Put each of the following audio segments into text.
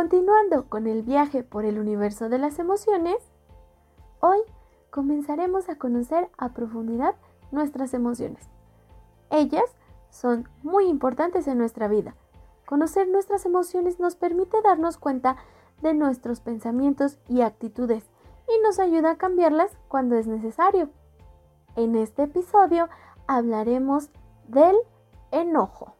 Continuando con el viaje por el universo de las emociones, hoy comenzaremos a conocer a profundidad nuestras emociones. Ellas son muy importantes en nuestra vida. Conocer nuestras emociones nos permite darnos cuenta de nuestros pensamientos y actitudes y nos ayuda a cambiarlas cuando es necesario. En este episodio hablaremos del enojo.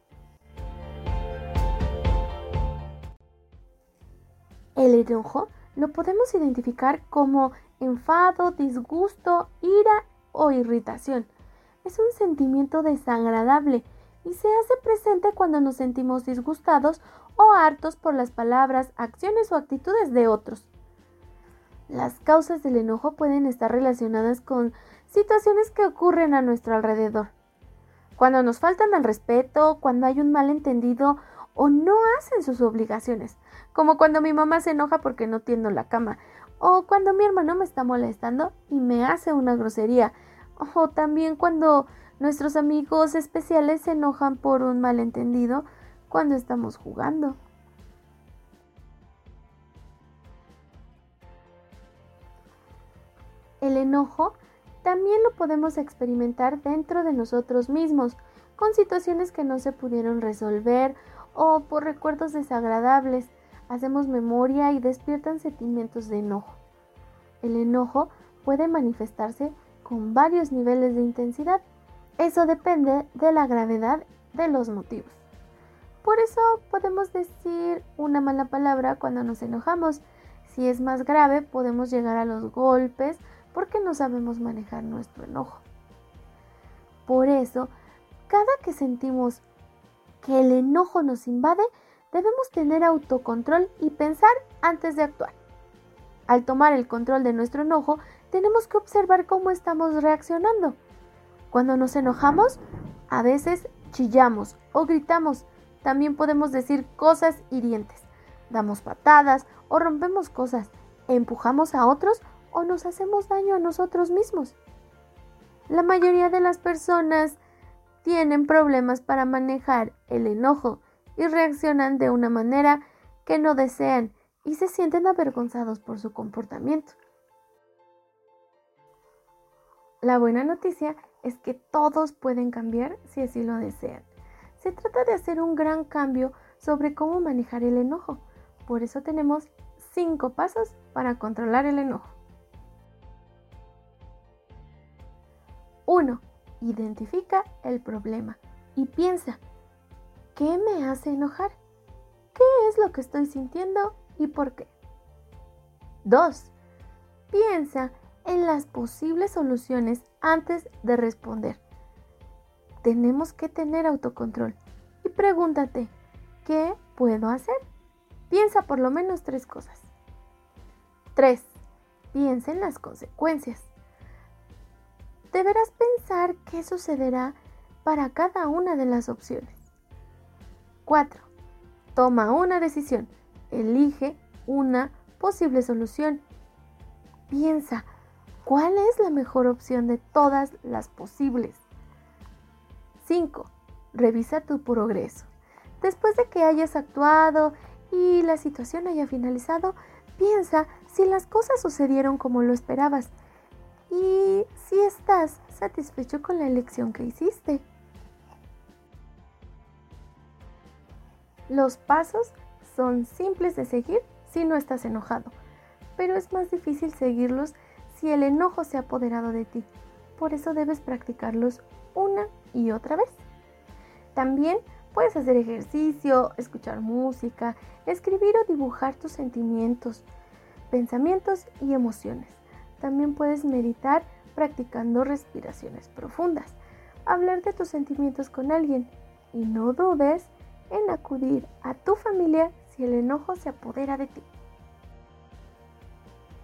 El enojo lo podemos identificar como enfado, disgusto, ira o irritación. Es un sentimiento desagradable y se hace presente cuando nos sentimos disgustados o hartos por las palabras, acciones o actitudes de otros. Las causas del enojo pueden estar relacionadas con situaciones que ocurren a nuestro alrededor. Cuando nos faltan al respeto, cuando hay un malentendido o no hacen sus obligaciones, como cuando mi mamá se enoja porque no tiendo la cama, o cuando mi hermano me está molestando y me hace una grosería, o también cuando nuestros amigos especiales se enojan por un malentendido cuando estamos jugando. El enojo también lo podemos experimentar dentro de nosotros mismos, con situaciones que no se pudieron resolver o por recuerdos desagradables. Hacemos memoria y despiertan sentimientos de enojo. El enojo puede manifestarse con varios niveles de intensidad. Eso depende de la gravedad de los motivos. Por eso podemos decir una mala palabra cuando nos enojamos. Si es más grave, podemos llegar a los golpes porque no sabemos manejar nuestro enojo. Por eso, cada que sentimos que el enojo nos invade, debemos tener autocontrol y pensar antes de actuar. Al tomar el control de nuestro enojo, tenemos que observar cómo estamos reaccionando. Cuando nos enojamos, a veces chillamos o gritamos. También podemos decir cosas hirientes. Damos patadas o rompemos cosas. Empujamos a otros o nos hacemos daño a nosotros mismos. La mayoría de las personas tienen problemas para manejar el enojo y reaccionan de una manera que no desean y se sienten avergonzados por su comportamiento. La buena noticia es que todos pueden cambiar si así lo desean. Se trata de hacer un gran cambio sobre cómo manejar el enojo. Por eso tenemos cinco pasos para controlar el enojo. 1. Identifica el problema y piensa, ¿qué me hace enojar? ¿Qué es lo que estoy sintiendo y por qué? 2. Piensa en las posibles soluciones antes de responder. Tenemos que tener autocontrol y pregúntate, ¿qué puedo hacer? Piensa por lo menos tres cosas. 3. Piensa en las consecuencias deberás pensar qué sucederá para cada una de las opciones. 4. Toma una decisión. Elige una posible solución. Piensa, ¿cuál es la mejor opción de todas las posibles? 5. Revisa tu progreso. Después de que hayas actuado y la situación haya finalizado, piensa si las cosas sucedieron como lo esperabas y si estás satisfecho con la elección que hiciste. Los pasos son simples de seguir si no estás enojado, pero es más difícil seguirlos si el enojo se ha apoderado de ti. Por eso debes practicarlos una y otra vez. También puedes hacer ejercicio, escuchar música, escribir o dibujar tus sentimientos, pensamientos y emociones. También puedes meditar practicando respiraciones profundas, hablar de tus sentimientos con alguien y no dudes en acudir a tu familia si el enojo se apodera de ti.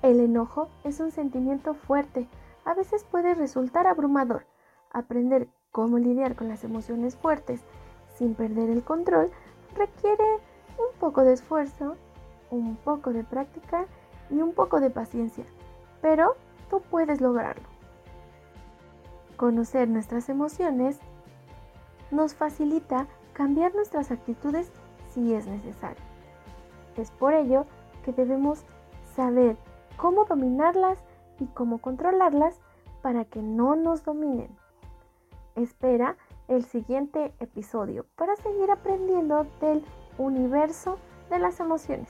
El enojo es un sentimiento fuerte, a veces puede resultar abrumador. Aprender cómo lidiar con las emociones fuertes sin perder el control requiere un poco de esfuerzo, un poco de práctica y un poco de paciencia pero tú puedes lograrlo. Conocer nuestras emociones nos facilita cambiar nuestras actitudes si es necesario. Es por ello que debemos saber cómo dominarlas y cómo controlarlas para que no nos dominen. Espera el siguiente episodio para seguir aprendiendo del universo de las emociones.